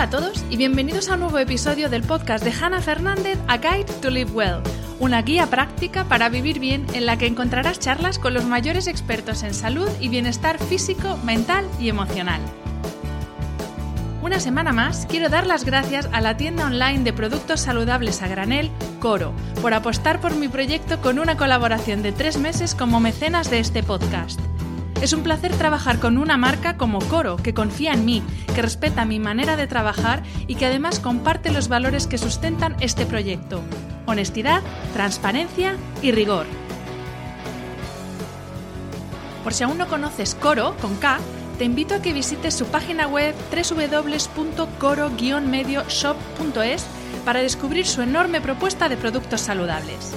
Hola a todos y bienvenidos a un nuevo episodio del podcast de Hannah Fernández, A Guide to Live Well, una guía práctica para vivir bien en la que encontrarás charlas con los mayores expertos en salud y bienestar físico, mental y emocional. Una semana más quiero dar las gracias a la tienda online de productos saludables a granel, Coro, por apostar por mi proyecto con una colaboración de tres meses como mecenas de este podcast. Es un placer trabajar con una marca como Coro, que confía en mí, que respeta mi manera de trabajar y que además comparte los valores que sustentan este proyecto. Honestidad, transparencia y rigor. Por si aún no conoces Coro, con K, te invito a que visites su página web www.coro-medioshop.es para descubrir su enorme propuesta de productos saludables.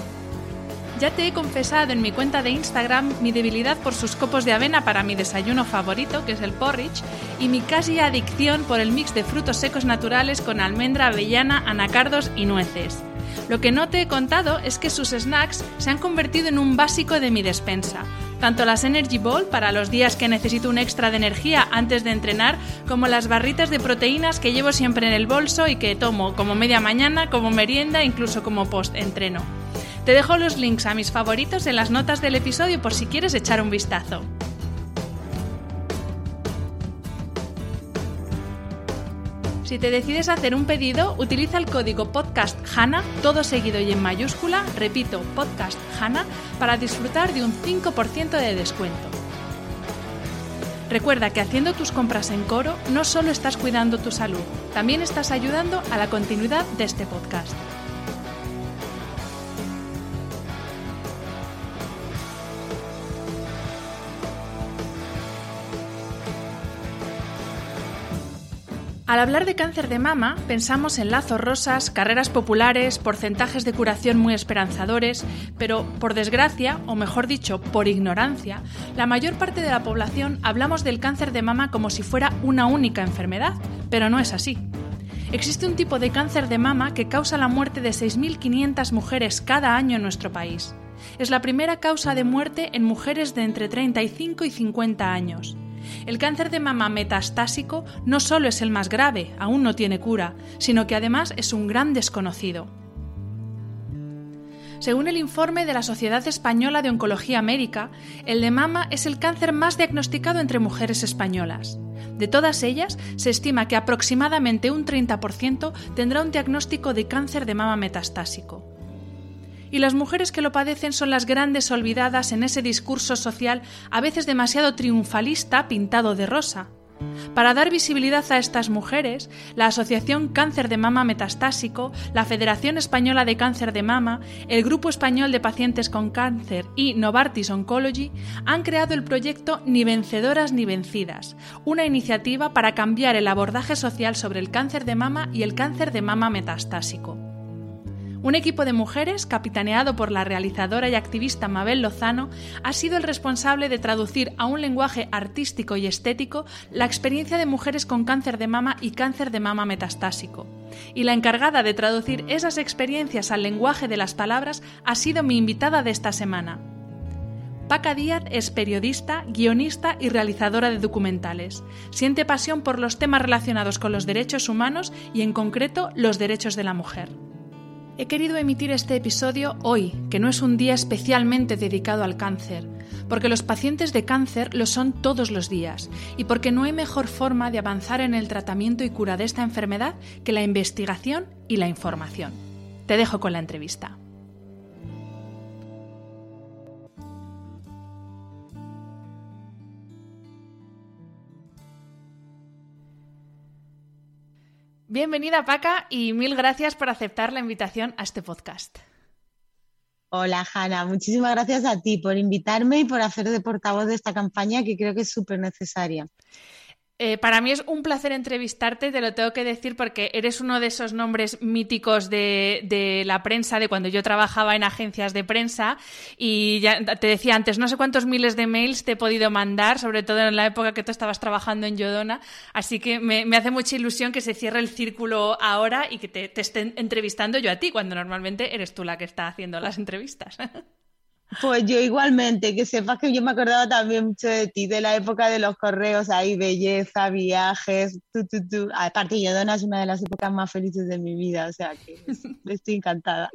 Ya te he confesado en mi cuenta de Instagram mi debilidad por sus copos de avena para mi desayuno favorito, que es el porridge, y mi casi adicción por el mix de frutos secos naturales con almendra, avellana, anacardos y nueces. Lo que no te he contado es que sus snacks se han convertido en un básico de mi despensa. Tanto las Energy Ball para los días que necesito un extra de energía antes de entrenar, como las barritas de proteínas que llevo siempre en el bolso y que tomo como media mañana, como merienda, incluso como post-entreno. Te dejo los links a mis favoritos en las notas del episodio por si quieres echar un vistazo. Si te decides hacer un pedido, utiliza el código podcast HANA, todo seguido y en mayúscula, repito, podcast HANA, para disfrutar de un 5% de descuento. Recuerda que haciendo tus compras en coro no solo estás cuidando tu salud, también estás ayudando a la continuidad de este podcast. Al hablar de cáncer de mama, pensamos en lazos rosas, carreras populares, porcentajes de curación muy esperanzadores, pero por desgracia, o mejor dicho, por ignorancia, la mayor parte de la población hablamos del cáncer de mama como si fuera una única enfermedad, pero no es así. Existe un tipo de cáncer de mama que causa la muerte de 6.500 mujeres cada año en nuestro país. Es la primera causa de muerte en mujeres de entre 35 y 50 años. El cáncer de mama metastásico no solo es el más grave, aún no tiene cura, sino que además es un gran desconocido. Según el informe de la Sociedad Española de Oncología Médica, el de mama es el cáncer más diagnosticado entre mujeres españolas. De todas ellas, se estima que aproximadamente un 30% tendrá un diagnóstico de cáncer de mama metastásico y las mujeres que lo padecen son las grandes olvidadas en ese discurso social a veces demasiado triunfalista pintado de rosa. Para dar visibilidad a estas mujeres, la Asociación Cáncer de Mama Metastásico, la Federación Española de Cáncer de Mama, el Grupo Español de Pacientes con Cáncer y Novartis Oncology han creado el proyecto Ni vencedoras ni vencidas, una iniciativa para cambiar el abordaje social sobre el cáncer de mama y el cáncer de mama metastásico. Un equipo de mujeres, capitaneado por la realizadora y activista Mabel Lozano, ha sido el responsable de traducir a un lenguaje artístico y estético la experiencia de mujeres con cáncer de mama y cáncer de mama metastásico. Y la encargada de traducir esas experiencias al lenguaje de las palabras ha sido mi invitada de esta semana. Paca Díaz es periodista, guionista y realizadora de documentales. Siente pasión por los temas relacionados con los derechos humanos y en concreto los derechos de la mujer. He querido emitir este episodio hoy, que no es un día especialmente dedicado al cáncer, porque los pacientes de cáncer lo son todos los días y porque no hay mejor forma de avanzar en el tratamiento y cura de esta enfermedad que la investigación y la información. Te dejo con la entrevista. Bienvenida Paca y mil gracias por aceptar la invitación a este podcast. Hola Hanna, muchísimas gracias a ti por invitarme y por hacer de portavoz de esta campaña que creo que es súper necesaria. Eh, para mí es un placer entrevistarte, te lo tengo que decir porque eres uno de esos nombres míticos de, la prensa, de cuando yo trabajaba en agencias de prensa y ya te decía antes, no sé cuántos miles de mails te he podido mandar, sobre todo en la época que tú estabas trabajando en Yodona, así que me, hace mucha ilusión que se cierre el círculo ahora y que te, te estén entrevistando yo a ti, cuando normalmente eres tú la que está haciendo las entrevistas. Pues yo igualmente, que sepas que yo me acordaba también mucho de ti, de la época de los correos, ahí belleza, viajes, tu, tu, tu. Aparte, Yodona es una de las épocas más felices de mi vida, o sea que estoy encantada.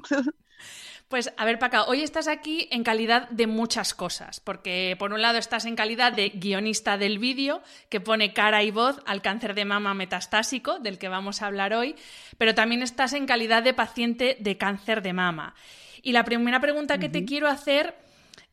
Pues a ver, Paca, hoy estás aquí en calidad de muchas cosas, porque por un lado estás en calidad de guionista del vídeo, que pone cara y voz al cáncer de mama metastásico, del que vamos a hablar hoy, pero también estás en calidad de paciente de cáncer de mama. Y la primera pregunta que te quiero hacer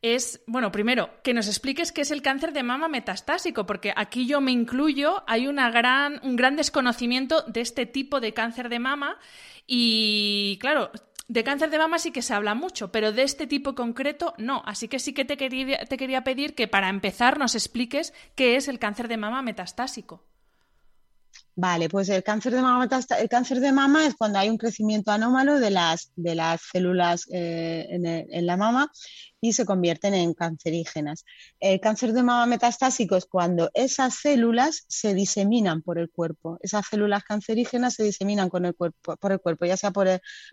es, bueno, primero, que nos expliques qué es el cáncer de mama metastásico, porque aquí yo me incluyo, hay una gran, un gran desconocimiento de este tipo de cáncer de mama y, claro, de cáncer de mama sí que se habla mucho, pero de este tipo concreto no. Así que sí que te quería, te quería pedir que para empezar nos expliques qué es el cáncer de mama metastásico. Vale, pues el cáncer de mama, el cáncer de mama es cuando hay un crecimiento anómalo de las, de las células eh, en, la mama y se convierten en cancerígenas. El cáncer de mama metastásico es cuando esas células se diseminan por el cuerpo. Esas células cancerígenas se diseminan el cuerpo, por el cuerpo, ya sea por,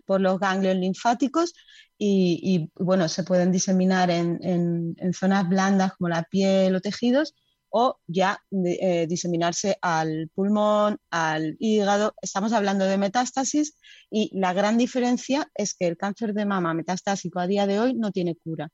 por los ganglios linfáticos y, y, bueno, se pueden diseminar en, en zonas blandas como la piel o tejidos o ya eh, diseminarse al pulmón, al hígado. Estamos hablando de metástasis y la gran diferencia es que el cáncer de mama metastásico a día de hoy no tiene cura.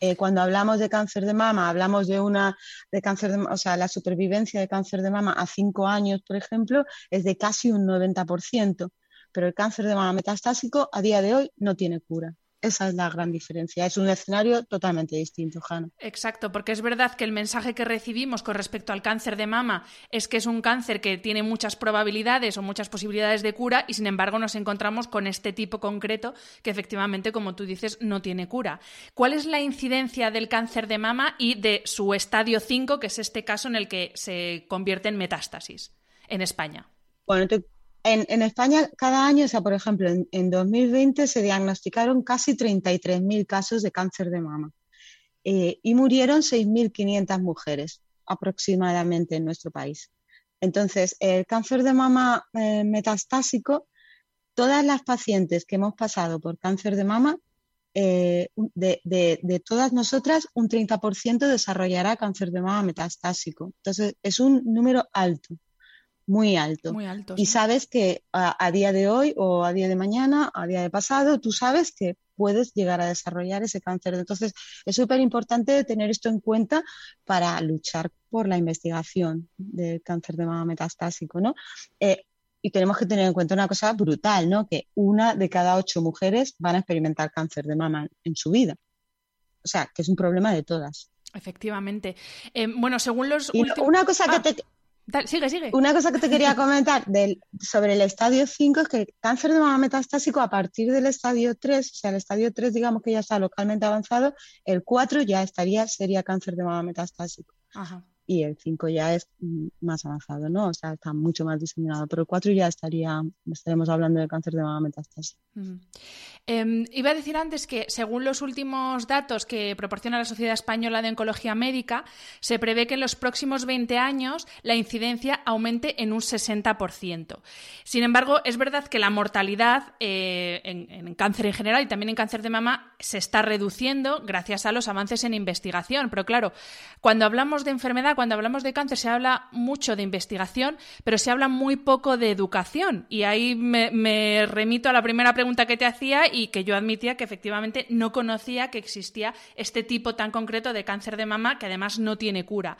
Eh, cuando hablamos de cáncer de mama, hablamos de una de cáncer de, o sea, la supervivencia de cáncer de mama a cinco años, por ejemplo, es de casi un 90%, pero el cáncer de mama metastásico a día de hoy no tiene cura. Esa es la gran diferencia. Es un escenario totalmente distinto, Jana. Exacto, porque es verdad que el mensaje que recibimos con respecto al cáncer de mama es que es un cáncer que tiene muchas probabilidades o muchas posibilidades de cura y sin embargo nos encontramos con este tipo concreto que efectivamente, como tú dices, no tiene cura. ¿Cuál es la incidencia del cáncer de mama y de su estadio 5, que es este caso en el que se convierte en metástasis en España? Bueno, te en, España, cada año, o sea, por ejemplo, en, 2020 se diagnosticaron casi 33.000 casos de cáncer de mama eh, y murieron 6.500 mujeres aproximadamente en nuestro país. Entonces, el cáncer de mama eh, metastásico, todas las pacientes que hemos pasado por cáncer de mama, eh, de, todas nosotras, un 30% desarrollará cáncer de mama metastásico. Entonces, es un número alto muy alto. Muy alto. Y sabes que a, día de hoy o a día de mañana, a día de pasado, tú sabes que puedes llegar a desarrollar ese cáncer. Entonces, es súper importante tener esto en cuenta para luchar por la investigación del cáncer de mama metastásico, ¿no? Eh, y tenemos que tener en cuenta una cosa brutal, ¿no? Que una de cada ocho mujeres van a experimentar cáncer de mama en su vida. O sea, que es un problema de todas. Efectivamente. Eh, bueno, según los Una cosa que ah. Sigue, sigue. Una cosa que te quería comentar del, sobre el estadio 5 es que el cáncer de mama metastásico a partir del estadio 3, o sea, el estadio 3 digamos que ya está localmente avanzado, el 4 ya estaría, sería cáncer de mama metastásico. Ajá y el 5 ya es más avanzado, ¿no? O sea, está mucho más diseminado, pero el 4 ya estaría, estaríamos hablando de cáncer de mama metástasis. Em, iba a decir antes que, según los últimos datos que proporciona la Sociedad Española de Oncología Médica, se prevé que en los próximos 20 años la incidencia aumente en un 60%. Sin embargo, es verdad que la mortalidad eh, en, en cáncer en general y también en cáncer de mama se está reduciendo gracias a los avances en investigación. Pero claro, cuando hablamos de enfermedad cuando hablamos de cáncer, se habla mucho de investigación, pero se habla muy poco de educación. Y ahí me, remito a la primera pregunta que te hacía y que yo admitía que efectivamente no conocía que existía este tipo tan concreto de cáncer de mama que además no tiene cura.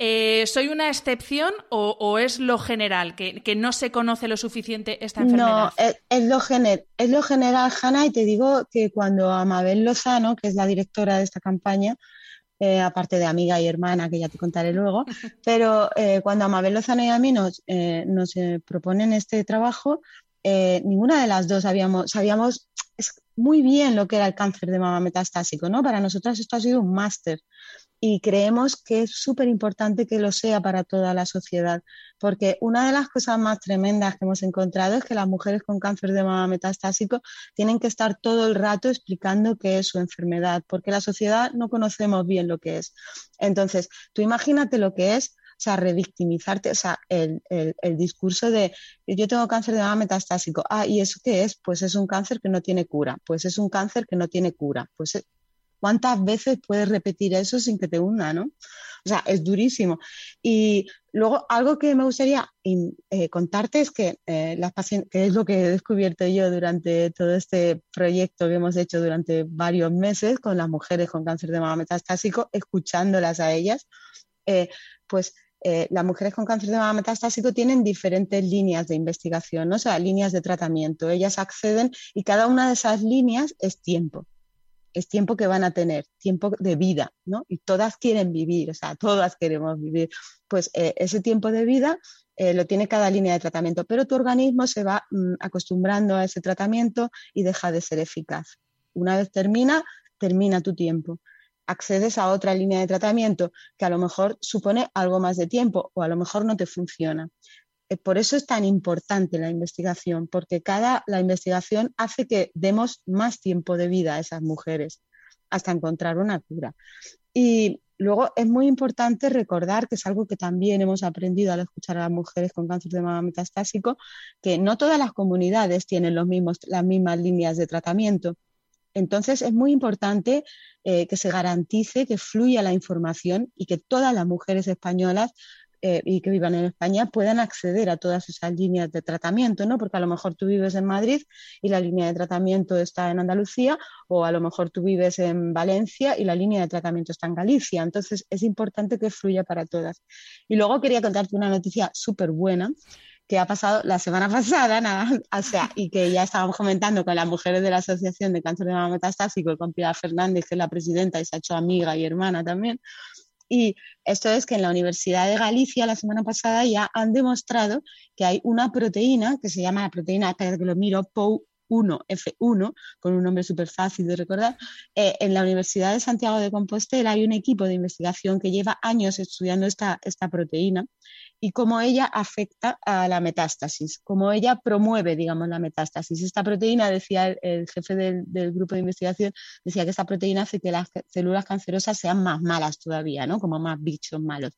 Eh, ¿Soy una excepción o, es lo general, que, no se conoce lo suficiente esta enfermedad? No, es, lo, es lo general, Hanna, y te digo que cuando Amabel Lozano, que es la directora de esta campaña, eh, aparte de amiga y hermana, que ya te contaré luego, pero eh, cuando a Mabel Lozano y a mí nos, nos proponen este trabajo, ninguna de las dos sabíamos, sabíamos muy bien lo que era el cáncer de mama metastásico, ¿no? Para nosotras esto ha sido un máster y creemos que es súper importante que lo sea para toda la sociedad, porque una de las cosas más tremendas que hemos encontrado es que las mujeres con cáncer de mama metastásico tienen que estar todo el rato explicando qué es su enfermedad, porque la sociedad no conocemos bien lo que es. Entonces, tú imagínate lo que es sea, revictimizarte, o sea, el, el, discurso de yo tengo cáncer de mama metastásico, ah, ¿y eso qué es? Pues es un cáncer que no tiene cura, pues es un cáncer que no tiene cura, pues ¿Cuántas veces puedes repetir eso sin que te hunda, no? O sea, es durísimo. Y luego, algo que me gustaría eh, contarte es que, eh, las que es lo que he descubierto yo durante todo este proyecto que hemos hecho durante varios meses con las mujeres con cáncer de mama metastásico, escuchándolas a ellas, eh, pues las mujeres con cáncer de mama metastásico tienen diferentes líneas de investigación, ¿no? o sea, líneas de tratamiento. Ellas acceden y cada una de esas líneas es tiempo es tiempo que van a tener, tiempo de vida, ¿no? Y todas quieren vivir, o sea, todas queremos vivir. Pues eh, ese tiempo de vida eh, lo tiene cada línea de tratamiento, pero tu organismo se va mm, acostumbrando a ese tratamiento y deja de ser eficaz. Una vez termina, termina tu tiempo. Accedes a otra línea de tratamiento que a lo mejor supone algo más de tiempo o a lo mejor no te funciona. Eh, por eso es tan importante la investigación, porque cada la investigación hace que demos más tiempo de vida a esas mujeres hasta encontrar una cura. Y luego es muy importante recordar que es algo que también hemos aprendido al escuchar a las mujeres con cáncer de mama metastásico, que no todas las comunidades tienen los mismos, las mismas líneas de tratamiento. Entonces es muy importante eh, que se garantice que fluya la información y que todas las mujeres españolas eh, y que vivan en España puedan acceder a todas esas líneas de tratamiento, ¿no? Porque a lo mejor tú vives en Madrid y la línea de tratamiento está en Andalucía, o a lo mejor tú vives en Valencia y la línea de tratamiento está en Galicia. Entonces es importante que fluya para todas. Y luego quería contarte una noticia súper buena que ha pasado la semana pasada, nada, o sea, y que ya estábamos comentando con las mujeres de la Asociación de Cáncer de Mama Metastásico, con Pilar Fernández, que es la presidenta y se ha hecho amiga y hermana también, y esto es que en la Universidad de Galicia la semana pasada ya han demostrado que hay una proteína que se llama la proteína, espera que lo miro, POU 1, F1, con un nombre súper fácil de recordar, eh, en la Universidad de Santiago de Compostela hay un equipo de investigación que lleva años estudiando esta, esta proteína y cómo ella afecta a la metástasis, cómo ella promueve, digamos, la metástasis. Esta proteína, decía el, jefe del, del, grupo de investigación, decía que esta proteína hace que las células cancerosas sean más malas todavía, ¿no? Como más bichos malos.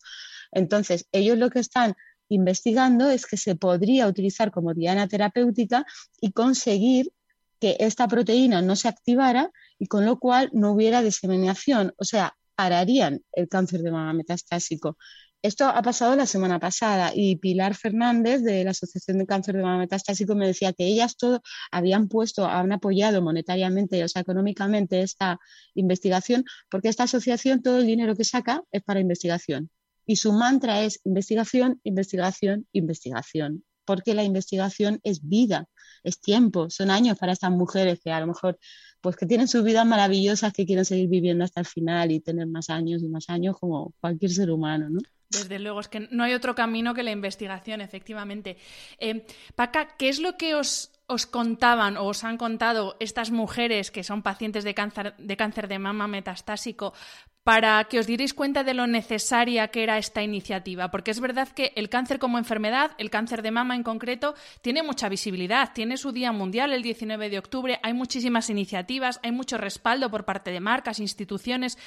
Entonces, ellos lo que están investigando es que se podría utilizar como diana terapéutica y conseguir que esta proteína no se activara y con lo cual no hubiera diseminación, o sea, pararían el cáncer de mama metastásico. Esto ha pasado la semana pasada y Pilar Fernández de la Asociación de Cáncer de Mama Metastásico me decía que ellas todo habían puesto, han apoyado monetariamente, o sea, económicamente esta investigación, porque esta asociación todo el dinero que saca es para investigación. Y su mantra es investigación, investigación, investigación, porque la investigación es vida, es tiempo, son años para estas mujeres que a lo mejor pues que tienen sus vidas maravillosas que quieren seguir viviendo hasta el final y tener más años y más años como cualquier ser humano, ¿no? Desde luego, es que no hay otro camino que la investigación, efectivamente. Eh, Paca, ¿qué es lo que os, os, contaban o os han contado estas mujeres que son pacientes de cáncer de, de mama metastásico para que os dierais cuenta de lo necesaria que era esta iniciativa, porque es verdad que el cáncer como enfermedad, el cáncer de mama en concreto, tiene mucha visibilidad, tiene su Día Mundial el 19 de octubre, hay muchísimas iniciativas, hay mucho respaldo por parte de marcas, instituciones.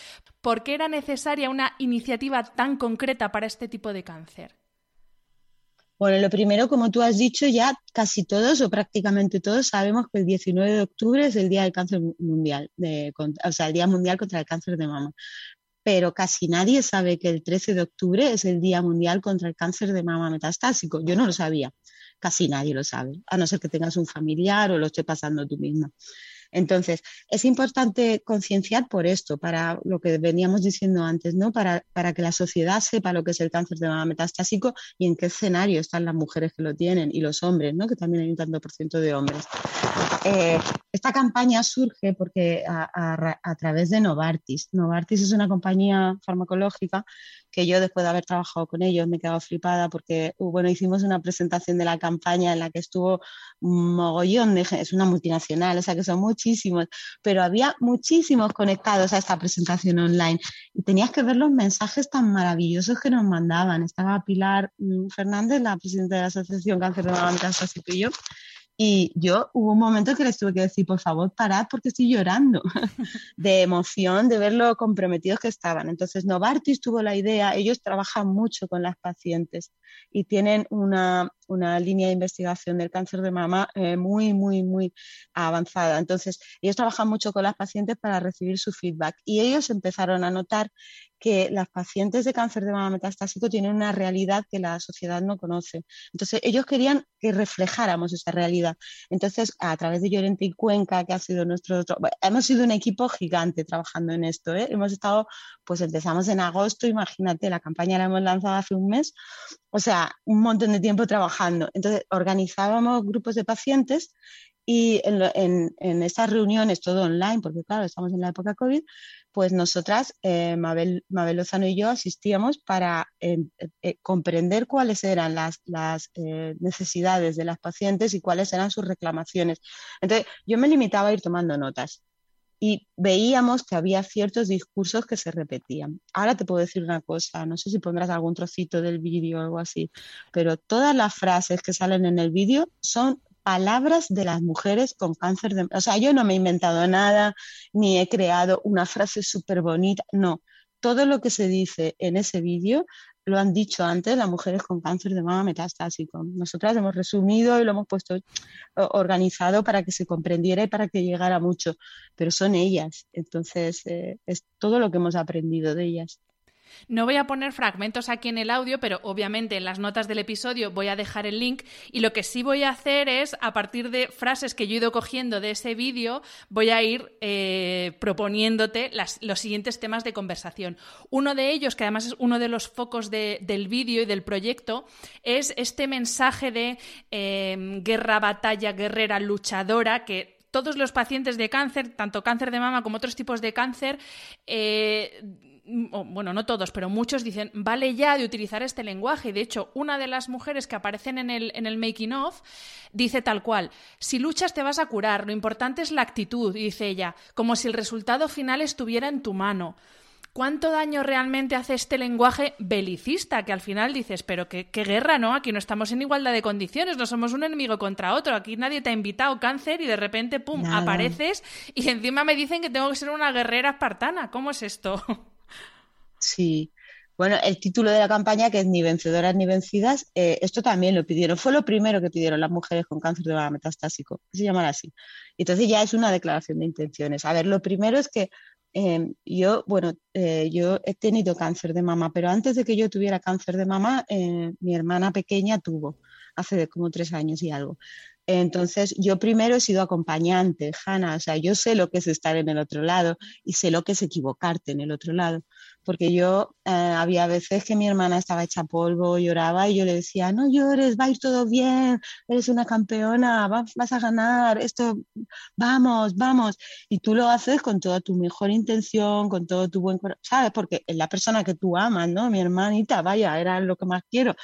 ¿Por qué era necesaria una iniciativa tan concreta para este tipo de cáncer? Bueno, lo primero, como tú has dicho, ya casi todos o prácticamente todos sabemos que el 19 de octubre es el Día del Cáncer Mundial, o sea, el Día Mundial contra el Cáncer de Mama. Pero casi nadie sabe que el 13 de octubre es el Día Mundial contra el Cáncer de Mama Metastásico. Yo no lo sabía, casi nadie lo sabe, a no ser que tengas un familiar o lo esté pasando tú misma. Entonces, es importante concienciar por esto, para lo que veníamos diciendo antes, ¿no? Para, para, que la sociedad sepa lo que es el cáncer de mama metastásico y en qué escenario están las mujeres que lo tienen y los hombres, ¿no? Que también hay un tanto por ciento de hombres. Eh, esta campaña surge porque a, a, a, través de Novartis. Novartis es una compañía farmacológica que yo después de haber trabajado con ellos me he quedado flipada porque uh, bueno, hicimos una presentación de la campaña en la que estuvo un mogollón de es una multinacional, o sea que son muchísimos, pero había muchísimos conectados a esta presentación online y tenías que ver los mensajes tan maravillosos que nos mandaban. Estaba Pilar mm, Fernández, la presidenta de la Asociación Cáncer de Mama Metastásico y yo, y yo hubo un momento que les tuve que decir, por favor, parad porque estoy llorando de emoción, de ver lo comprometidos que estaban. Entonces, Novartis tuvo la idea, ellos trabajan mucho con las pacientes y tienen una, una línea de investigación del cáncer de mama eh, muy, muy, muy avanzada. Entonces, ellos trabajan mucho con las pacientes para recibir su feedback y ellos empezaron a notar que las pacientes de cáncer de mama metastásico tienen una realidad que la sociedad no conoce. Entonces, ellos querían que reflejáramos esa realidad. Entonces, a través de Llorente y Cuenca, que ha sido nuestro... hemos sido un equipo gigante trabajando en esto. ¿eh? Hemos estado, pues empezamos en agosto, imagínate, la campaña la hemos lanzado hace un mes. O sea, un montón de tiempo trabajando. Entonces, organizábamos grupos de pacientes y en, en, en, reuniones, todo online, porque claro, estamos en la época COVID, pues nosotras, eh, Mabel, Mabel, Lozano y yo, asistíamos para eh, eh, comprender cuáles eran las, las necesidades de las pacientes y cuáles eran sus reclamaciones. Entonces, yo me limitaba a ir tomando notas y veíamos que había ciertos discursos que se repetían. Ahora te puedo decir una cosa, no sé si pondrás algún trocito del vídeo o algo así, pero todas las frases que salen en el vídeo son palabras de las mujeres con cáncer de... O sea, yo no me he inventado nada, ni he creado una frase súper bonita, no. Todo lo que se dice en ese vídeo lo han dicho antes las mujeres con cáncer de mama metastásico. Nosotras hemos resumido y lo hemos puesto organizado para que se comprendiera y para que llegara mucho, pero son ellas. Entonces, eh, es todo lo que hemos aprendido de ellas. No voy a poner fragmentos aquí en el audio, pero obviamente en las notas del episodio voy a dejar el link y lo que sí voy a hacer es, a partir de frases que yo he ido cogiendo de ese vídeo, voy a ir eh, proponiéndote los siguientes temas de conversación. Uno de ellos, que además es uno de los focos de, del vídeo y del proyecto, es este mensaje de eh, guerra, batalla, guerrera, luchadora, que todos los pacientes de cáncer, tanto cáncer de mama como otros tipos de cáncer, eh, bueno, no todos, pero muchos dicen, vale ya de utilizar este lenguaje. De hecho, una de las mujeres que aparecen en el, en el making of dice tal cual, si luchas te vas a curar, lo importante es la actitud, dice ella, como si el resultado final estuviera en tu mano. ¿Cuánto daño realmente hace este lenguaje belicista? Que al final dices, pero qué, qué, guerra, ¿no? Aquí no estamos en igualdad de condiciones, no somos un enemigo contra otro. Aquí nadie te ha invitado cáncer y de repente, ¡pum!, Nada. apareces y encima me dicen que tengo que ser una guerrera espartana. ¿Cómo es esto? Sí. Bueno, el título de la campaña, que es Ni vencedoras ni vencidas, eh, esto también lo pidieron. Fue lo primero que pidieron las mujeres con cáncer de mama metastásico, se llaman así. Entonces ya es una declaración de intenciones. A ver, lo primero es que eh, yo, bueno, eh, yo he tenido cáncer de mama, pero antes de que yo tuviera cáncer de mama, eh, mi hermana pequeña tuvo, hace como tres años y algo. Entonces, yo primero he sido acompañante, Hanna, o sea, yo sé lo que es estar en el otro lado y sé lo que es equivocarte en el otro lado porque yo eh, había veces que mi hermana estaba hecha polvo, lloraba y yo le decía, no llores, va a ir todo bien, eres una campeona, vas, vas a ganar, esto, vamos, vamos. Y tú lo haces con toda tu mejor intención, con todo tu buen corazón, ¿sabes? Porque es la persona que tú amas, ¿no? Mi hermanita, vaya, era lo que más quiero.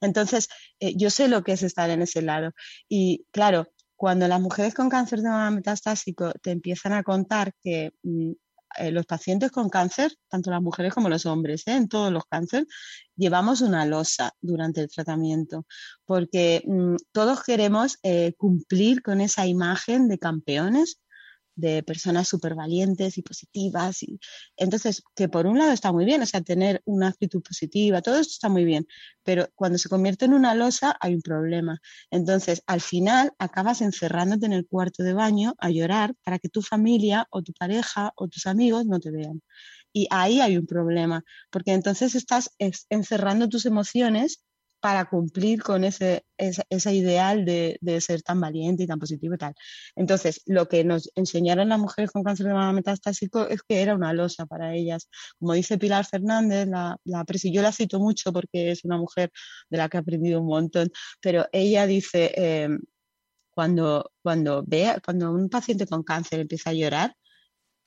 Entonces, eh, yo sé lo que es estar en ese lado. Y claro, cuando las mujeres con cáncer de mama metastásico te empiezan a contar que mm, eh, los pacientes con cáncer, tanto las mujeres como los hombres, ¿eh? en todos los cánceres, llevamos una losa durante el tratamiento, porque mm, todos queremos eh, cumplir con esa imagen de campeones de personas súper valientes y positivas. Y, entonces, que por un lado está muy bien, o sea, tener una actitud positiva, todo esto está muy bien, pero cuando se convierte en una losa hay un problema. Entonces, al final acabas encerrándote en el cuarto de baño a llorar para que tu familia o tu pareja o tus amigos no te vean. Y ahí hay un problema, porque entonces estás encerrando tus emociones para cumplir con ese, ese, ideal de, de, ser tan valiente y tan positivo y tal. Entonces, lo que nos enseñaron las mujeres con cáncer de mama metastásico es que era una losa para ellas. Como dice Pilar Fernández, la, la presi, yo la cito mucho porque es una mujer de la que he aprendido un montón, pero ella dice, eh, cuando, cuando, vea, cuando un paciente con cáncer empieza a llorar,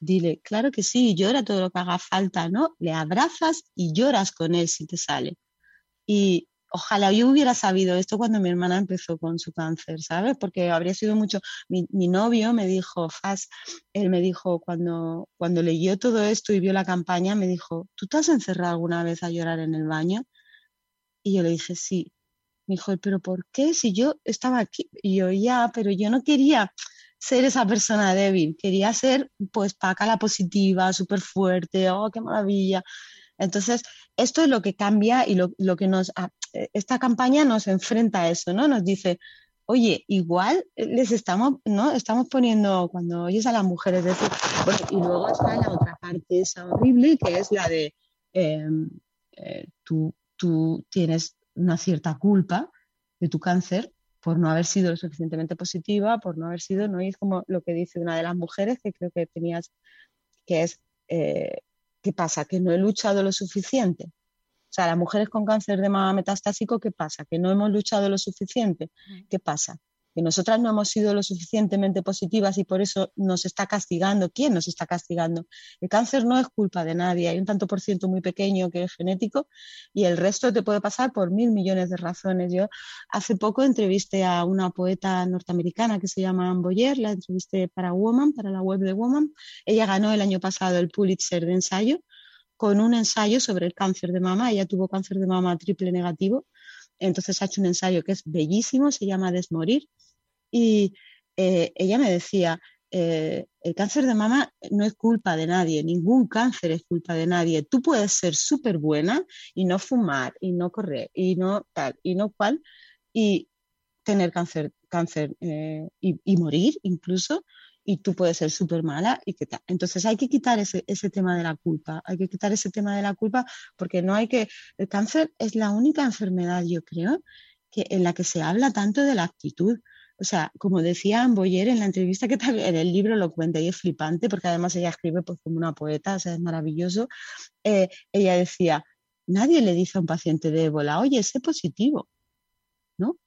dile, claro que sí, llora todo lo que haga falta, ¿no? Le abrazas y lloras con él si te sale. Y ojalá yo hubiera sabido esto cuando mi hermana empezó con su cáncer, ¿sabes? Porque habría sido mucho. Mi, novio me dijo, Faz, él me dijo, cuando, cuando leyó todo esto y vio la campaña, me dijo, ¿tú te has encerrado alguna vez a llorar en el baño? Y yo le dije, sí. Me dijo, ¿pero por qué? Si yo estaba aquí. Yo, ya, pero yo no quería ser esa persona débil, quería ser, pues, paca la positiva, súper fuerte, oh, qué maravilla. Entonces, esto es lo que cambia y lo, que nos, esta campaña nos enfrenta a eso, ¿no? Nos dice, oye, igual les estamos, ¿no? Estamos poniendo, cuando oyes a las mujeres decir, y luego está la otra parte esa horrible, que es la de, em, eh, tú, tú tienes una cierta culpa de tu cáncer por no haber sido lo suficientemente positiva, por no haber sido, ¿no? Y es como lo que dice una de las mujeres que creo que tenías, que es, eh, ¿qué pasa? Que no he luchado lo suficiente. O sea, las mujeres con cáncer de mama metastásico, ¿qué pasa? Que no hemos luchado lo suficiente. ¿Qué pasa? Que nosotras no hemos sido lo suficientemente positivas y por eso nos está castigando. ¿Quién nos está castigando? El cáncer no es culpa de nadie. Hay un tanto por ciento muy pequeño que es genético y el resto te puede pasar por mil millones de razones. Yo hace poco entrevisté a una poeta norteamericana que se llama Anne Boyer, la entrevisté para Woman, para la web de Woman. Ella ganó el año pasado el Pulitzer de ensayo con un ensayo sobre el cáncer de mama. Ella tuvo cáncer de mama triple negativo, entonces ha hecho un ensayo que es bellísimo, se llama Desmorir. Y eh, ella me decía, eh, el cáncer de mama no es culpa de nadie, ningún cáncer es culpa de nadie. Tú puedes ser súper buena y no fumar y no correr y no tal y no cual y tener cáncer, eh, y, morir incluso y tú puedes ser súper mala y qué tal. Entonces hay que quitar ese, ese, tema de la culpa, hay que quitar ese tema de la culpa porque no hay que... El cáncer es la única enfermedad, yo creo, que, en la que se habla tanto de la actitud. O sea, como decía Boyer en la entrevista que también en el libro lo cuenta y es flipante porque además ella escribe pues como una poeta, o sea, es maravilloso. Eh, ella decía, nadie le dice a un paciente de ébola, oye, sé positivo, ¿no?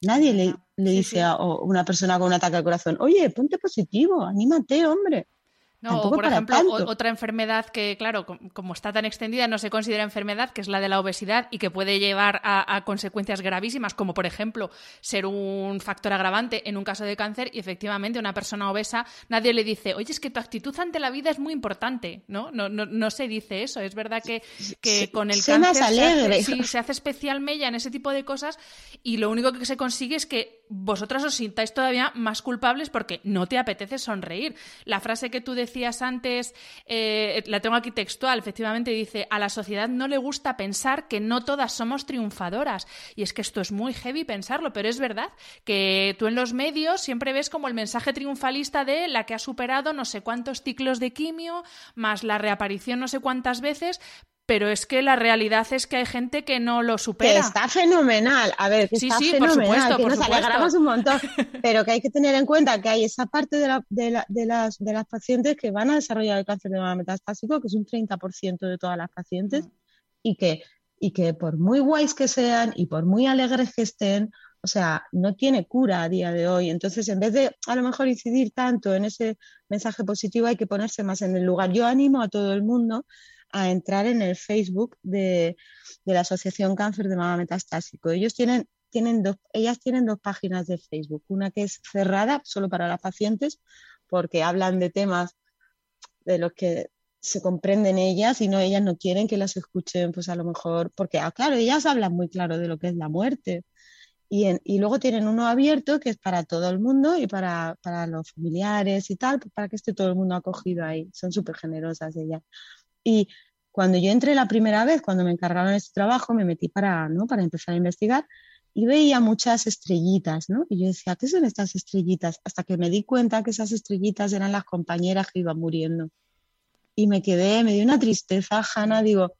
Nadie le, le dice a una persona con un ataque al corazón, oye, ponte positivo, anímate, hombre. No, o por ejemplo, otra enfermedad que, claro, como está tan extendida, no se considera enfermedad, que es la de la obesidad y que puede llevar a, consecuencias gravísimas, como por ejemplo ser un factor agravante en un caso de cáncer. Y efectivamente, una persona obesa, nadie le dice, oye, es que tu actitud ante la vida es muy importante, ¿no? No, no, no se dice eso. Es verdad que, que con el cáncer se hace, sí, se hace especial mella en ese tipo de cosas y lo único que se consigue es que vosotras os sintáis todavía más culpables porque no te apetece sonreír. La frase que tú decías antes, eh, la tengo aquí textual, efectivamente dice, a la sociedad no le gusta pensar que no todas somos triunfadoras. Y es que esto es muy heavy pensarlo, pero es verdad que tú en los medios siempre ves como el mensaje triunfalista de la que ha superado no sé cuántos ciclos de quimio, más la reaparición no sé cuántas veces, pero es que la realidad es que hay gente que no lo supera. Que está fenomenal, a ver, que está fenomenal, que nos alegramos un montón, pero que hay que tener en cuenta que hay esa parte de, de, de, las, de las pacientes que van a desarrollar el cáncer de mama metastásico, que es un 30% de todas las pacientes, mm. y, que, y que por muy guays que sean y por muy alegres que estén, o sea, no tiene cura a día de hoy. Entonces, en vez de a lo mejor incidir tanto en ese mensaje positivo, hay que ponerse más en el lugar. Yo animo a todo el mundo a entrar en el Facebook de, la Asociación Cáncer de Mama Metastásico. Ellos tienen, tienen dos, ellas tienen dos páginas de Facebook, una que es cerrada solo para las pacientes, porque hablan de temas de los que se comprenden ellas y no ellas no quieren que las escuchen, pues a lo mejor, porque ah, claro, ellas hablan muy claro de lo que es la muerte. Y, y luego tienen uno abierto que es para todo el mundo y para, para los familiares y tal, para que esté todo el mundo acogido ahí. Son súper generosas ellas. Y cuando yo entré la primera vez, cuando me encargaron este trabajo, me metí para, ¿no? para empezar a investigar y veía muchas estrellitas, ¿no? Y yo decía, ¿qué son estas estrellitas? Hasta que me di cuenta que esas estrellitas eran las compañeras que iban muriendo. Y me quedé, me dio una tristeza, Hanna, digo,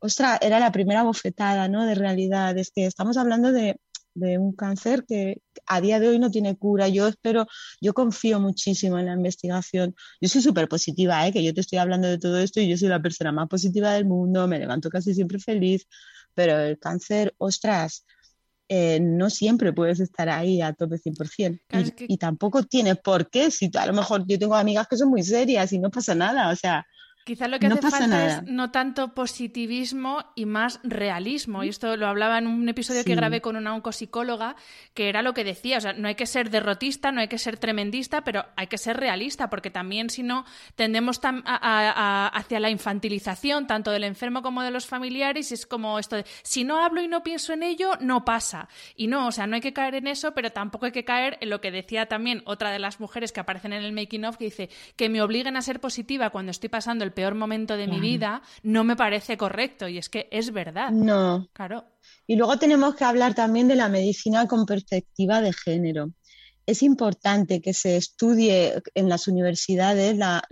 ostras, era la primera bofetada, ¿no? De realidad, es que estamos hablando de, de un cáncer que a día de hoy no tiene cura. Yo espero, yo confío muchísimo en la investigación. Yo soy súper positiva, ¿eh? que yo te estoy hablando de todo esto y yo soy la persona más positiva del mundo, me levanto casi siempre feliz, pero el cáncer, ostras, eh, no siempre puedes estar ahí a tope 100%. y, y, tampoco tienes por qué, si a lo mejor yo tengo amigas que son muy serias y no pasa nada, o sea, Quizá lo que hace falta es no tanto positivismo y más realismo. Y esto lo hablaba en un episodio que grabé con una oncopsicóloga, que era lo que decía. O sea, no hay que ser derrotista, no hay que ser tremendista, pero hay que ser realista, porque también si no tendemos hacia la infantilización, tanto del enfermo como de los familiares. Y es como esto de, si no hablo y no pienso en ello, no pasa. Y no, o sea, no hay que caer en eso, pero tampoco hay que caer en lo que decía también otra de las mujeres que aparecen en el making of, que dice que me obliguen a ser positiva cuando estoy pasando el peor momento de mi vida, no me parece correcto. Y es que es verdad. No. Claro. Y luego tenemos que hablar también de la medicina con perspectiva de género. Es importante que se estudie en las universidades la,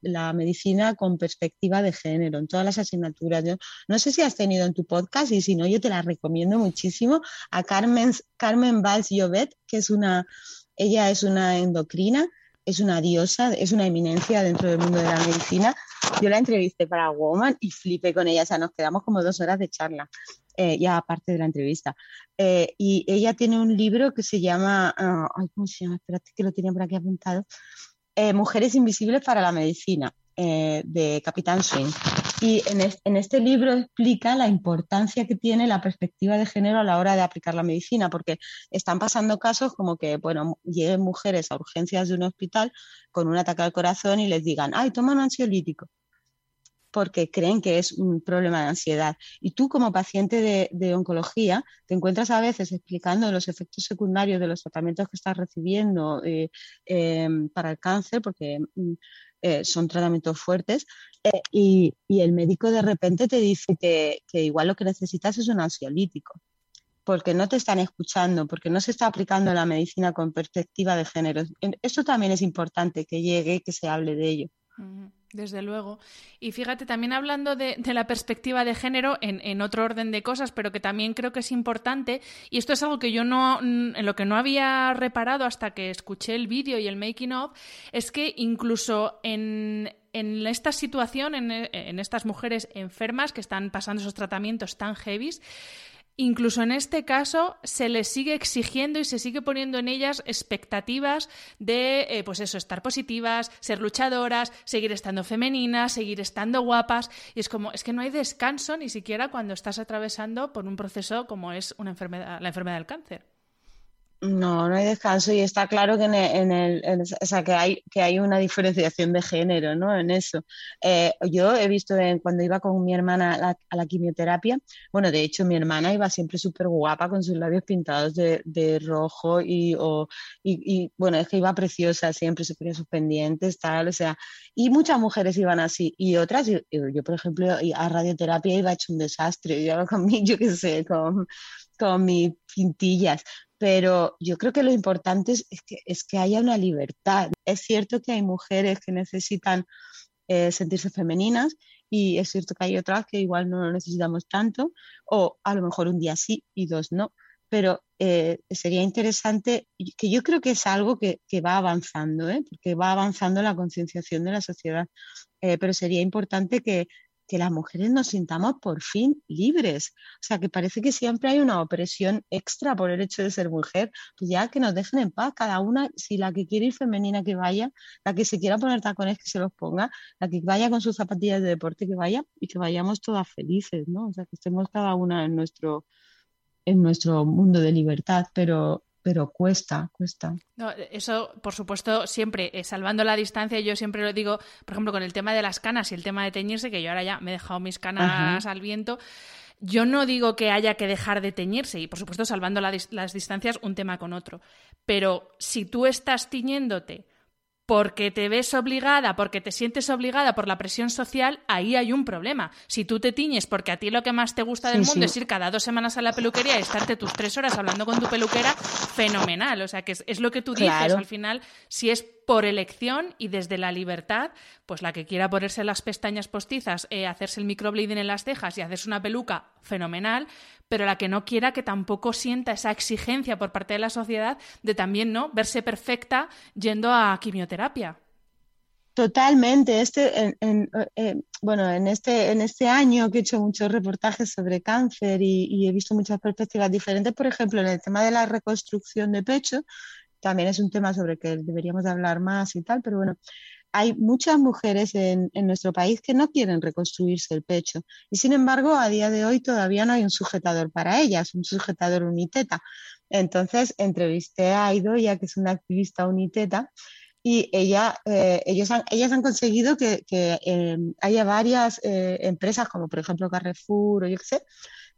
la, medicina con perspectiva de género, en todas las asignaturas. no sé si has tenido en tu podcast y si no, yo te la recomiendo muchísimo a Carmen, Carmen Valls Llobet, que es una, ella es una endocrina es una diosa, es una eminencia dentro del mundo de la medicina. Yo la entrevisté para Woman y flipé con ella, o sea, nos quedamos como dos horas de charla, eh, ya aparte de la entrevista. Eh, y ella tiene un libro que se llama, ah, ay, ¿cómo se llama? Espérate que lo tenía por aquí apuntado. Eh, Mujeres Invisibles para la Medicina, de Capitán Swing. Y en, este libro explica la importancia que tiene la perspectiva de género a la hora de aplicar la medicina, porque están pasando casos como que, bueno, lleguen mujeres a urgencias de un hospital con un ataque al corazón y les digan, ay, toma un ansiolítico porque creen que es un problema de ansiedad. Y tú como paciente de, oncología te encuentras a veces explicando los efectos secundarios de los tratamientos que estás recibiendo eh, em, para el cáncer, porque mm, eh, son tratamientos fuertes, eh, y, el médico de repente te dice que, igual lo que necesitas es un ansiolítico, porque no te están escuchando, porque no se está aplicando la medicina con perspectiva de género. Eso también es importante que llegue y que se hable de ello. Desde luego. Y fíjate, también hablando de, la perspectiva de género en, otro orden de cosas, pero que también creo que es importante, y esto es algo que yo no, en lo que no había reparado hasta que escuché el vídeo y el making of, es que incluso en, en esta situación, en, en, estas mujeres enfermas que están pasando esos tratamientos tan heavies, incluso en este caso se les sigue exigiendo y se sigue poniendo en ellas expectativas de, eh, pues eso, estar positivas, ser luchadoras, seguir estando femeninas, seguir estando guapas. Y es como, es que no hay descanso ni siquiera cuando estás atravesando por un proceso como es una enfermedad, la enfermedad del cáncer. No, no hay descanso y está claro que, en el, o sea, que, hay, que hay una diferenciación de género ¿no? en eso. Eh, yo he visto cuando iba con mi hermana a la, quimioterapia, bueno, de hecho mi hermana iba siempre súper guapa con sus labios pintados de, rojo y, o, y, bueno, es que iba preciosa siempre, se ponía sus pendientes, tal, o sea, y muchas mujeres iban así y otras, yo, por ejemplo a radioterapia iba hecho un desastre, yo con mi, yo qué sé, con con mis pintillas, pero yo creo que lo importante es, que, es que haya una libertad. Es cierto que hay mujeres que necesitan eh, sentirse femeninas y es cierto que hay otras que igual no lo necesitamos tanto, o a lo mejor un día sí y dos no, pero eh, sería interesante, que yo creo que es algo que, va avanzando, ¿eh? porque va avanzando la concienciación de la sociedad, pero sería importante que que las mujeres nos sintamos por fin libres. O sea, que parece que siempre hay una opresión extra por el hecho de ser mujer. Pues ya que nos dejen en paz, cada una, si la que quiere ir femenina que vaya, la que se quiera poner tacones que se los ponga, la que vaya con sus zapatillas de deporte que vaya y que vayamos todas felices, ¿no? O sea, que estemos cada una en nuestro en nuestro mundo de libertad, pero pero cuesta, cuesta. No, eso, por supuesto, siempre, eh, salvando la distancia, yo siempre lo digo, por ejemplo, con el tema de las canas y el tema de teñirse, que yo ahora ya me he dejado mis canas al viento. Yo no digo que haya que dejar de teñirse y, por supuesto, salvando las distancias un tema con otro. Pero si tú estás tiñéndote porque te ves obligada, porque te sientes obligada por la presión social, ahí hay un problema. Si tú te tiñes porque a ti lo que más te gusta del mundo es ir cada dos semanas a la peluquería y estarte tus tres horas hablando con tu peluquera, fenomenal. O sea, que es, lo que tú dices. Al final, si es por elección y desde la libertad, pues la que quiera ponerse las pestañas postizas, eh, hacerse el microblading en las cejas y hacerse una peluca, fenomenal, pero la que no quiera que tampoco sienta esa exigencia por parte de la sociedad de también no verse perfecta yendo a quimioterapia. Totalmente. Este, eh, bueno, en este, en este año que he hecho muchos reportajes sobre cáncer y, he visto muchas perspectivas diferentes, por ejemplo, en el tema de la reconstrucción de pecho, también es un tema sobre el que deberíamos hablar más y tal, pero bueno, hay muchas mujeres en, nuestro país que no quieren reconstruirse el pecho y sin embargo a día de hoy todavía no hay un sujetador para ellas, un sujetador uniteta. Entonces entrevisté a Idoya, que es una activista uniteta, y ella, eh, ellos ellas han conseguido que, eh, haya varias eh, empresas, como por ejemplo Carrefour o yo qué sé,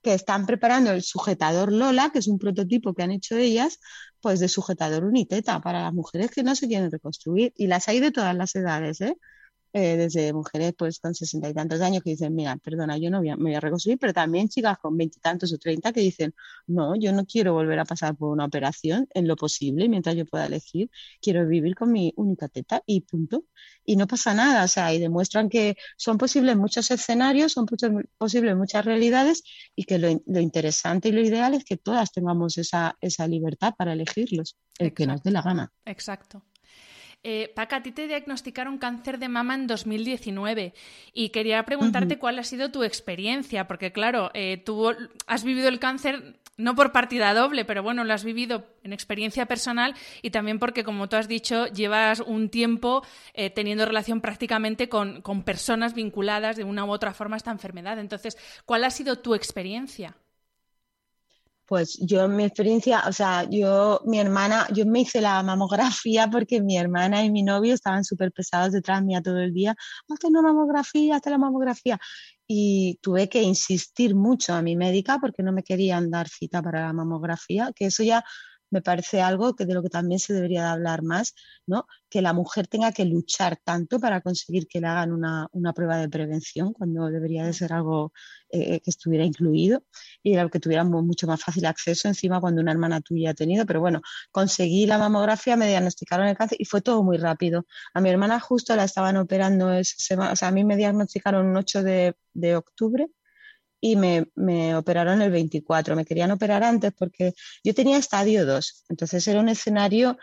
que están preparando el sujetador Lola, que es un prototipo que han hecho ellas, pues de sujetador uniteta para las mujeres que no se quieren reconstruir. Y las hay de todas las edades, ¿eh? Eh, desde mujeres pues con sesenta y tantos años que dicen, mira, perdona, yo no voy a, me voy a reconstruir, pero también chicas con veintitantos o treinta que dicen, no, yo no quiero volver a pasar por una operación en lo posible, mientras yo pueda elegir, quiero vivir con mi única teta y punto. Y no pasa nada, o sea, y demuestran que son posibles muchos escenarios, son posibles muchas realidades y que lo, interesante y lo ideal es que todas tengamos esa, esa libertad para elegirlos, el que nos dé la gana. Exacto. Eh, Paca, a ti te diagnosticaron cáncer de mama en 2019 y quería preguntarte cuál ha sido tu experiencia, porque claro, eh, tú has vivido el cáncer no por partida doble, pero bueno, lo has vivido en experiencia personal y también porque, como tú has dicho, llevas un tiempo eh, teniendo relación prácticamente con, con personas vinculadas de una u otra forma a esta enfermedad. Entonces, ¿cuál ha sido tu experiencia? Pues yo en mi experiencia, o sea, yo, mi hermana, yo me hice la mamografía porque mi hermana y mi novio estaban súper pesados detrás mía todo el día. Hazte una mamografía, hazte la mamografía. Y tuve que insistir mucho a mi médica porque no me querían dar cita para la mamografía, que eso ya me parece algo que de lo que también se debería de hablar más, ¿no? Que la mujer tenga que luchar tanto para conseguir que le hagan una, prueba de prevención, cuando debería de ser algo eh, que estuviera incluido y algo que tuviéramos mucho más fácil acceso encima cuando una hermana tuya ha tenido. Pero bueno, conseguí la mamografía, me diagnosticaron el cáncer y fue todo muy rápido. A mi hermana justo la estaban operando, o sea, a mí me diagnosticaron un 8 de, de octubre y me, me, operaron el 24. Me querían operar antes porque yo tenía estadio 2, entonces era un escenario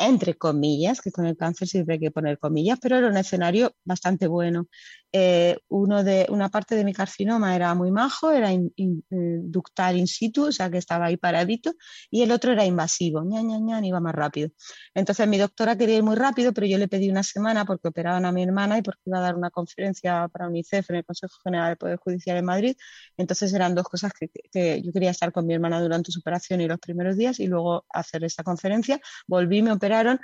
entre comillas, que con el cáncer siempre hay que poner comillas, pero era un escenario bastante bueno. Eh, uno de, una parte de mi carcinoma era muy majo, era eh, ductal in situ, o sea que estaba ahí paradito, y el otro era invasivo, ña, ña, ña, iba más rápido. Entonces mi doctora quería ir muy rápido, pero yo le pedí una semana porque operaban a mi hermana y porque iba a dar una conferencia para UNICEF en el Consejo General del Poder Judicial en Madrid. Entonces eran dos cosas que, que yo quería estar con mi hermana durante su operación y los primeros días y luego hacer esta conferencia. Volví, me operaron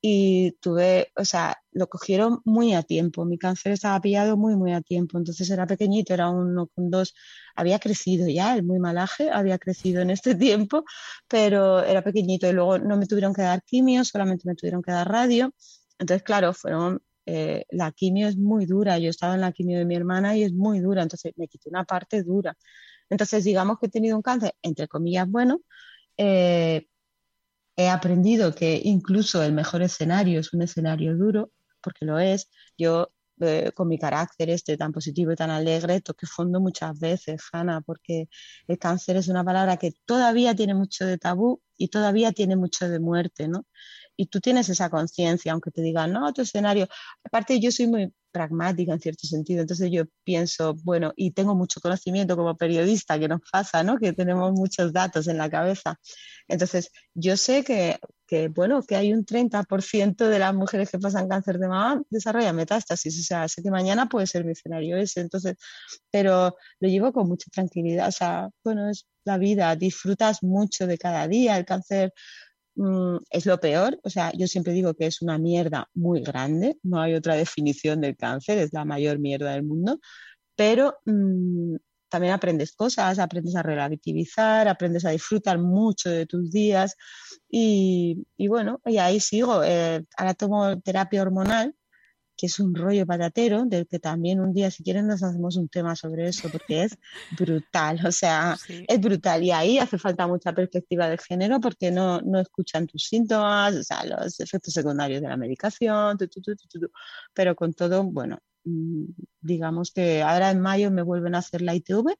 y tuve, o sea, lo cogieron muy a tiempo. Mi cáncer estaba pillado muy, muy a tiempo. Entonces era pequeñito, era uno con dos. Había crecido ya, el muy malaje había crecido en este tiempo, pero era pequeñito y luego no me tuvieron que dar quimio, solamente me tuvieron que dar radio. Entonces, claro, fueron. Eh, la quimio es muy dura. Yo estaba en la quimio de mi hermana y es muy dura. Entonces me quité una parte dura. Entonces, digamos que he tenido un cáncer, entre comillas, bueno, eh, he aprendido que incluso el mejor escenario es un escenario duro, porque lo es. Yo, eh, con mi carácter este tan positivo y tan alegre, toqué fondo muchas veces, Hanna, porque el cáncer es una palabra que todavía tiene mucho de tabú y todavía tiene mucho de muerte, ¿no? Y tú tienes esa conciencia, aunque te digan, no, tu escenario. Aparte, yo soy muy pragmática en cierto sentido. Entonces yo pienso, bueno, y tengo mucho conocimiento como periodista, que nos pasa, ¿no? Que tenemos muchos datos en la cabeza. Entonces yo sé que, que bueno, que hay un 30% de las mujeres que pasan cáncer de mama desarrollan metástasis. O sea, sé que mañana puede ser mi escenario ese. Entonces, pero lo llevo con mucha tranquilidad. O sea, bueno, es la vida, disfrutas mucho de cada día. El cáncer Mm, es lo peor. O sea, yo siempre digo que es una mierda muy grande, no hay otra definición del cáncer, es la mayor mierda del mundo, pero mm, también aprendes cosas, aprendes a relativizar, aprendes a disfrutar mucho de tus días y, bueno, y ahí sigo. Eh, ahora tomo terapia hormonal que es un rollo patatero, del que también un día, si quieren, nos hacemos un tema sobre eso, porque es brutal, o sea, es brutal. Y ahí hace falta mucha perspectiva de género porque no, no escuchan tus síntomas, o sea, los efectos secundarios de la medicación, pero con todo, bueno, mm, digamos que ahora en mayo me vuelven a hacer la ITV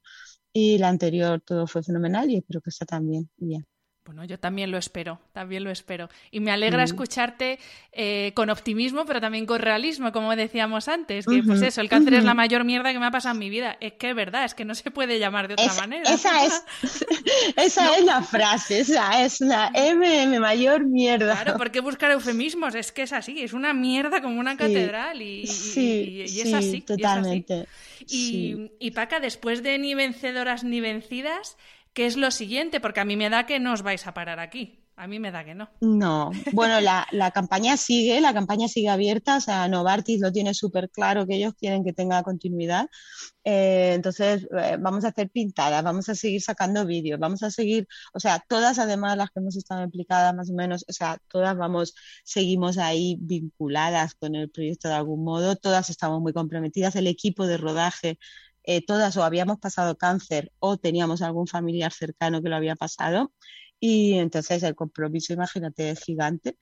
y la anterior todo fue fenomenal y espero que está también bien. Bueno, yo también lo espero, también lo espero. Y me alegra escucharte eh, con optimismo, pero también con realismo, como decíamos antes. Que pues eso, el cáncer es la mayor mierda que me ha pasado en mi vida. Es que es verdad, es que no se puede llamar de otra manera. Esa es, esa es la frase, esa es la M, mayor mierda. Claro, ¿por qué buscar eufemismos? Es que es así, es una mierda como una catedral y, y, es así. Totalmente. Y, y Paca, después de ni vencedoras ni vencidas, ¿Qué es lo siguiente? Porque a mí me da que no os vais a parar aquí. A mí me da que no. No, bueno, la, campaña sigue, la campaña sigue abierta, o sea, Novartis lo tiene súper claro que ellos quieren que tenga continuidad. Eh, entonces, eh, vamos a hacer pintadas, vamos a seguir sacando vídeos, vamos a seguir, o sea, todas además las que hemos estado implicadas más o menos, o sea, todas vamos, seguimos ahí vinculadas con el proyecto de algún modo, todas estamos muy comprometidas, el equipo de rodaje eh, todas o habíamos pasado cáncer o teníamos algún familiar cercano que lo había pasado. Y entonces el compromiso, imagínate, es gigante.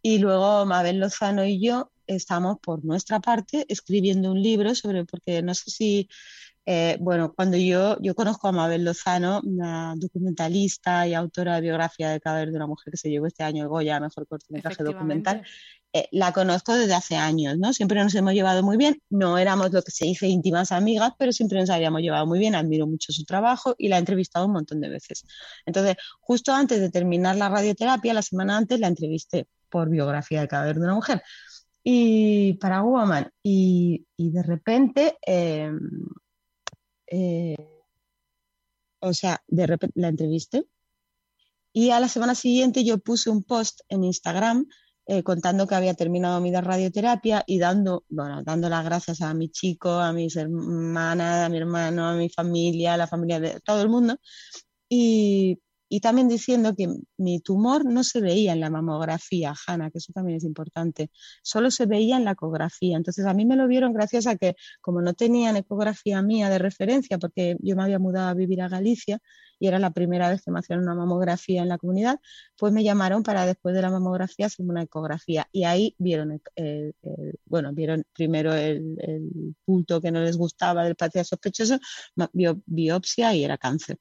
Y luego Mabel Lozano y yo estamos por nuestra parte escribiendo un libro sobre, porque no sé si, eh, bueno, cuando yo, yo conozco a Mabel Lozano, una documentalista y autora de biografía de cadáver de una mujer que se llevó este año el Goya, mejor cortometraje documental, eh, la conozco desde hace años, ¿no? Siempre nos hemos llevado muy bien, no éramos lo que se dice íntimas amigas, pero siempre nos habíamos llevado muy bien, admiro mucho su trabajo y la he entrevistado un montón de veces. Entonces, justo antes de terminar la radioterapia, la semana antes, la entrevisté por biografía de cadáver de una mujer. Y para Woman. Y, de repente em, eh, o sea de repente la entrevisté y a la semana siguiente yo puse un post en Instagram eh, contando que había terminado mi radioterapia y dando, bueno, dando las gracias a mi chico, a mis hermanas, a mi hermano, a mi familia, a la familia de todo el mundo. Y, y también diciendo que mi tumor no se veía en la mamografía, Hanna, que eso también es importante, solo se veía en la ecografía. Entonces a mí me lo vieron gracias a que como no tenían ecografía mía de referencia, porque yo me había mudado a vivir a Galicia, y era la primera vez que me hacían una mamografía en la comunidad, pues me llamaron para después de la mamografía hacer una ecografía y ahí vieron, bueno, vieron primero el, punto que no les gustaba del paciente sospechoso, biopsia y era cáncer.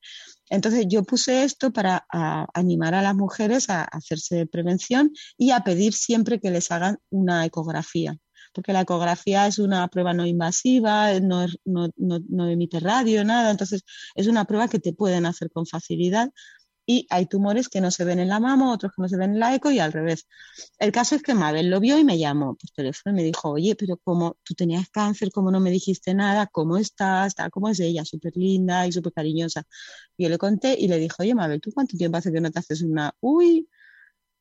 Entonces yo puse esto para animar a las mujeres a hacerse prevención y a pedir siempre que les hagan una ecografía porque la ecografía es una prueba no invasiva, no, no, emite radio, nada, entonces es una prueba que te pueden hacer con facilidad y hay tumores que no se ven en la mama, otros que no se ven en la eco y al revés. El caso es que Mabel lo vio y me llamó por teléfono y me dijo, oye, pero como tú tenías cáncer, ¿cómo no me dijiste nada? ¿Cómo estás? ¿Cómo es ella? Súper linda y súper cariñosa. Yo le conté y le dije, oye, Mabel, ¿tú cuánto tiempo hace que no te haces una? Uy,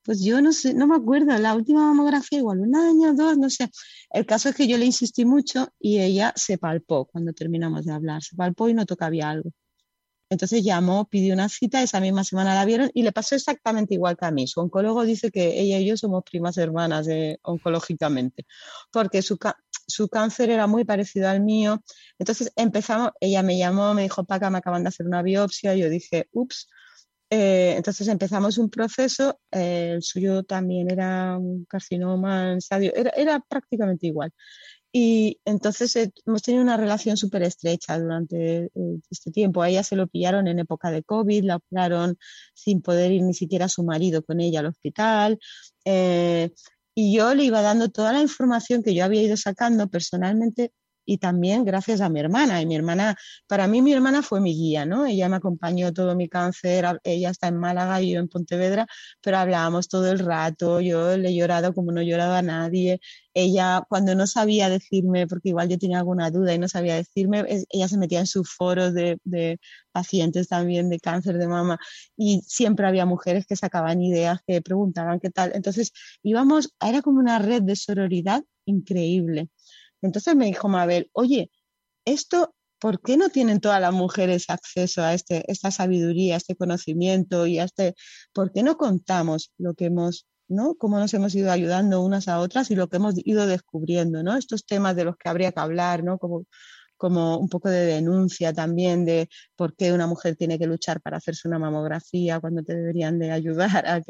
pues yo no sé, no me acuerdo, la última mamografía igual un año, dos, no sé. El caso es que yo le insistí mucho y ella se palpó cuando terminamos de hablar, se palpó y no tocaba algo. Entonces llamó, pidió una cita, esa misma semana la vieron y le pasó exactamente igual que a mí. Su oncólogo dice que ella y yo somos primas hermanas eh, oncológicamente, porque su, su cáncer era muy parecido al mío. Entonces empezamos, ella me llamó, me dijo, Paca, me acaban de hacer una biopsia. Yo dije, ups, eh, entonces empezamos un proceso, eh, el suyo también era un carcinoma en estadio, era, prácticamente igual. Y entonces eh, hemos tenido una relación súper estrecha durante este tiempo. A ella se lo pillaron en época de COVID, la operaron sin poder ir ni siquiera su marido con ella al hospital. y yo le iba dando toda la información que yo había ido sacando personalmente y también gracias a mi hermana. Y mi hermana, para mí mi hermana fue mi guía, ¿no? Ella me acompañó todo mi cáncer, ella está en Málaga y yo en Pontevedra, pero hablábamos todo el rato, yo le he llorado como no he llorado a nadie. Ella, cuando no sabía decirme, porque igual yo tenía alguna duda y no sabía decirme, ella se metía en sus foros de, de pacientes también de cáncer de mama y siempre había mujeres que sacaban ideas, que preguntaban qué tal. Entonces íbamos, era como una red de sororidad increíble. Entonces me dijo Mabel, oye, esto, ¿por qué no tienen todas las mujeres acceso a este, esta sabiduría, a este conocimiento y a este, ¿por qué no contamos lo que hemos ¿no? Cómo nos hemos ido ayudando unas a otras y lo que hemos ido descubriendo, ¿no? Estos temas de los que habría que hablar, ¿no? Como, como un poco de denuncia también de por qué una mujer tiene que luchar para hacerse una mamografía cuando te deberían de ayudar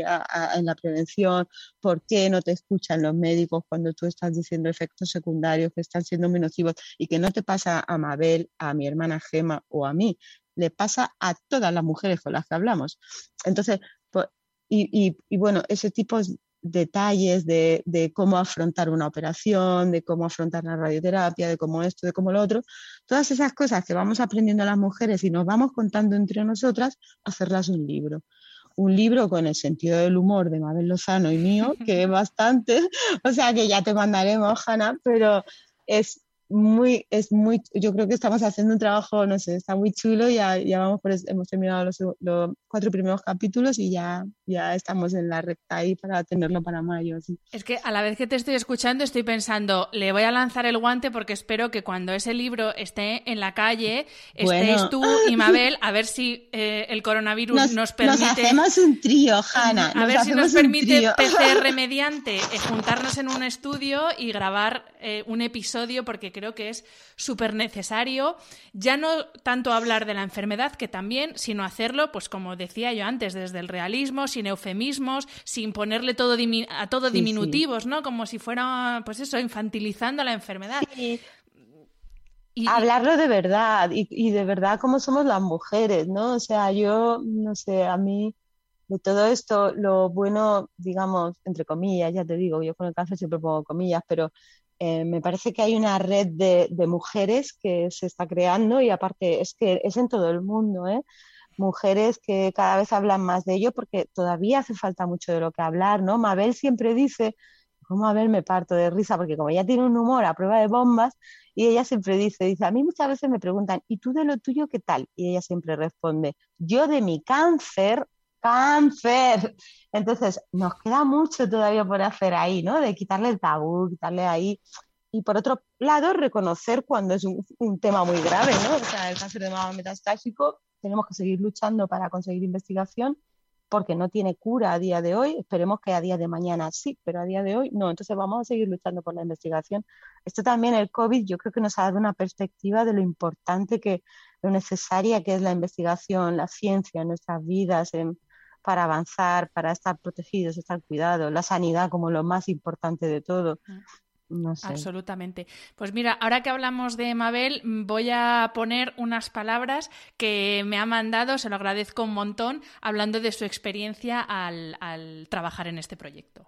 en la prevención, por qué no te escuchan los médicos cuando tú estás diciendo efectos secundarios que están siendo muy nocivos y que no te pasa a Mabel, a mi hermana Gema o a mí, le pasa a todas las mujeres con las que hablamos. Entonces, pues, y, y, bueno, ese tipo detalles de, de, cómo afrontar una operación, de cómo afrontar la radioterapia, de cómo esto, de cómo lo otro, todas esas cosas que vamos aprendiendo las mujeres y nos vamos contando entre nosotras, hacerlas un libro. Un libro con el sentido del humor de Mabel Lozano y mío, que es bastante, o sea que ya te mandaremos, Hanna, pero es muy, es muy, yo creo que estamos haciendo un trabajo, no sé, está muy chulo, ya, ya vamos por, hemos terminado los, los, cuatro primeros capítulos y ya, ya estamos en la recta ahí para tenerlo para mayo. Es que a la vez que te estoy escuchando estoy pensando, le voy a lanzar el guante porque espero que cuando ese libro esté en la calle, estéis tú y Mabel, a ver si eh, el coronavirus nos, permite... Nos hacemos un trío, Hanna. A ver si nos permite PCR mediante eh, juntarnos en un estudio y grabar eh, un episodio porque creo que es súper necesario ya no tanto hablar de la enfermedad, que también, sino hacerlo, pues como decía yo antes, desde el realismo, sin eufemismos, sin ponerle todo a todo diminutivos, ¿no? Como si fuera, pues eso, infantilizando la enfermedad. Y, Hablarlo de verdad y, y de verdad cómo somos las mujeres, ¿no? O sea, yo, no sé, a mí de todo esto, lo bueno, digamos, entre comillas, ya te digo, yo con el cáncer siempre pongo comillas, pero eh, me parece que hay una red de, mujeres que se está creando y aparte es que es en todo el mundo, ¿eh? mujeres que cada vez hablan más de ello porque todavía hace falta mucho de lo que hablar, ¿no? Mabel siempre dice, como Mabel me parto de risa porque como ella tiene un humor a prueba de bombas y ella siempre dice, dice, a mí muchas veces me preguntan, ¿y tú de lo tuyo qué tal? Y ella siempre responde, yo de mi cáncer cáncer. Entonces, nos queda mucho todavía por hacer ahí, ¿no? De quitarle el tabú, quitarle ahí. Y por otro lado, reconocer cuando es un, tema muy grave, ¿no? O sea, el cáncer de mama metastásico, tenemos que seguir luchando para conseguir investigación porque no tiene cura a día de hoy. Esperemos que a día de mañana sí, pero a día de hoy no. Entonces vamos a seguir luchando por la investigación. Esto también, el COVID, yo creo que nos ha dado una perspectiva de lo importante que, lo necesaria que es la investigación, la ciencia en nuestras vidas, en, para avanzar, para estar protegidos, estar cuidados, la sanidad como lo más importante de todo. No sé. Absolutamente. Pues mira, ahora que hablamos de Mabel, voy a poner unas palabras que me ha mandado, se lo agradezco un montón, hablando de su experiencia al, al trabajar en este proyecto.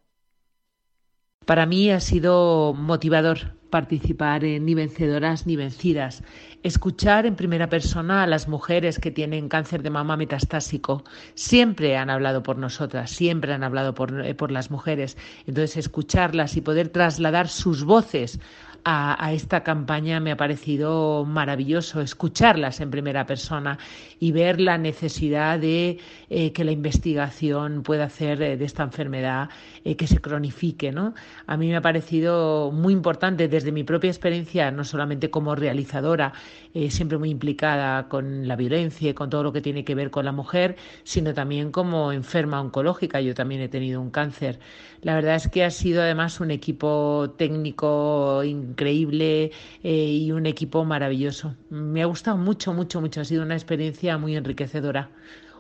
Para mí ha sido motivador participar en Ni vencedoras ni vencidas, escuchar en primera persona a las mujeres que tienen cáncer de mama metastásico. Siempre han hablado por nosotras, siempre han hablado por, eh, por las mujeres. Entonces, escucharlas y poder trasladar sus voces a, esta campaña me ha parecido maravilloso escucharlas en primera persona y ver la necesidad de eh, que la investigación pueda hacer eh, de esta enfermedad eh, que se cronifique. ¿no? A mí me ha parecido muy importante desde mi propia experiencia, no solamente como realizadora, siempre muy implicada con la violencia y con todo lo que tiene que ver con la mujer, sino también como enferma oncológica. Yo también he tenido un cáncer. La verdad es que ha sido además un equipo técnico increíble eh, y un equipo maravilloso. Me ha gustado mucho, mucho, mucho. Ha sido una experiencia muy enriquecedora.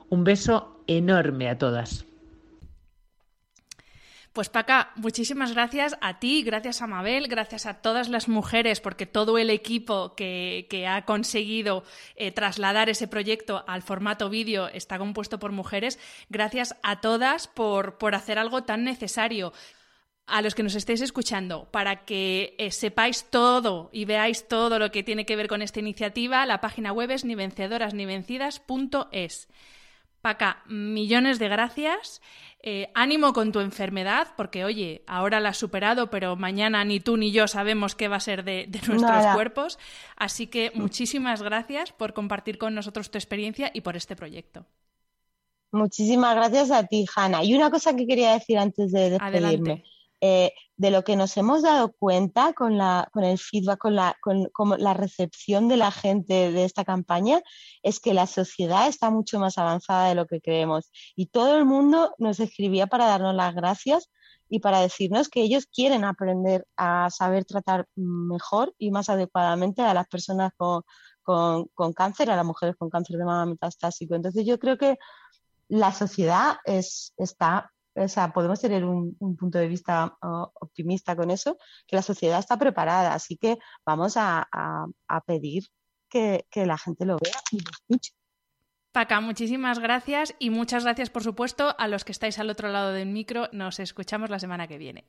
Un beso enorme a todas. Pues Paca, muchísimas gracias a ti, gracias a Mabel, gracias a todas las mujeres, porque todo el equipo que, ha conseguido eh, trasladar ese proyecto al formato vídeo está compuesto por mujeres. Gracias a todas por, por hacer algo tan necesario a los que nos estéis escuchando, para que eh, sepáis todo y veáis todo lo que tiene que ver con esta iniciativa, la página web es ni vencedoras ni vencidas.es. Paca, millones de gracias. Eh, ánimo con tu enfermedad, porque oye, ahora la has superado, pero mañana ni tú ni yo sabemos qué va a ser de, nuestros cuerpos. Así que muchísimas gracias por compartir con nosotros tu experiencia y por este proyecto. Muchísimas gracias a ti, Hanna. Y una cosa que quería decir antes de despedirme. Eh, de lo que nos hemos dado cuenta con, la, con el feedback, con la, con, la recepción de la gente de esta campaña, es que la sociedad está mucho más avanzada de lo que creemos. Y todo el mundo nos escribía para darnos las gracias y para decirnos que ellos quieren aprender a saber tratar mejor y más adecuadamente a las personas con, con, cáncer, a las mujeres con cáncer de mama metastásico. Entonces yo creo que la sociedad es, está, o sea, podemos tener un, punto de vista optimista con eso, que la sociedad está preparada, así que vamos a, pedir que, la gente lo vea y lo escuche. Paca, muchísimas gracias y muchas gracias, por supuesto, a los que estáis al otro lado del micro. Nos escuchamos la semana que viene.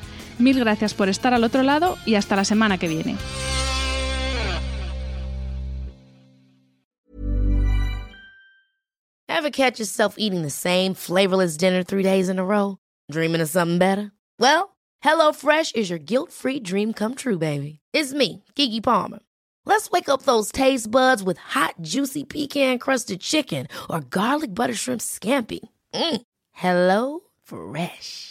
Mil gracias por estar al otro lado y hasta la semana que viene. Ever catch yourself eating the same flavorless dinner three days in a row? Dreaming of something better? Well, HelloFresh is your guilt-free dream come true, baby. It's me, Kiki Palmer. Let's wake up those taste buds with hot, juicy pecan-crusted chicken or garlic butter shrimp scampi. Mm. Hello Fresh.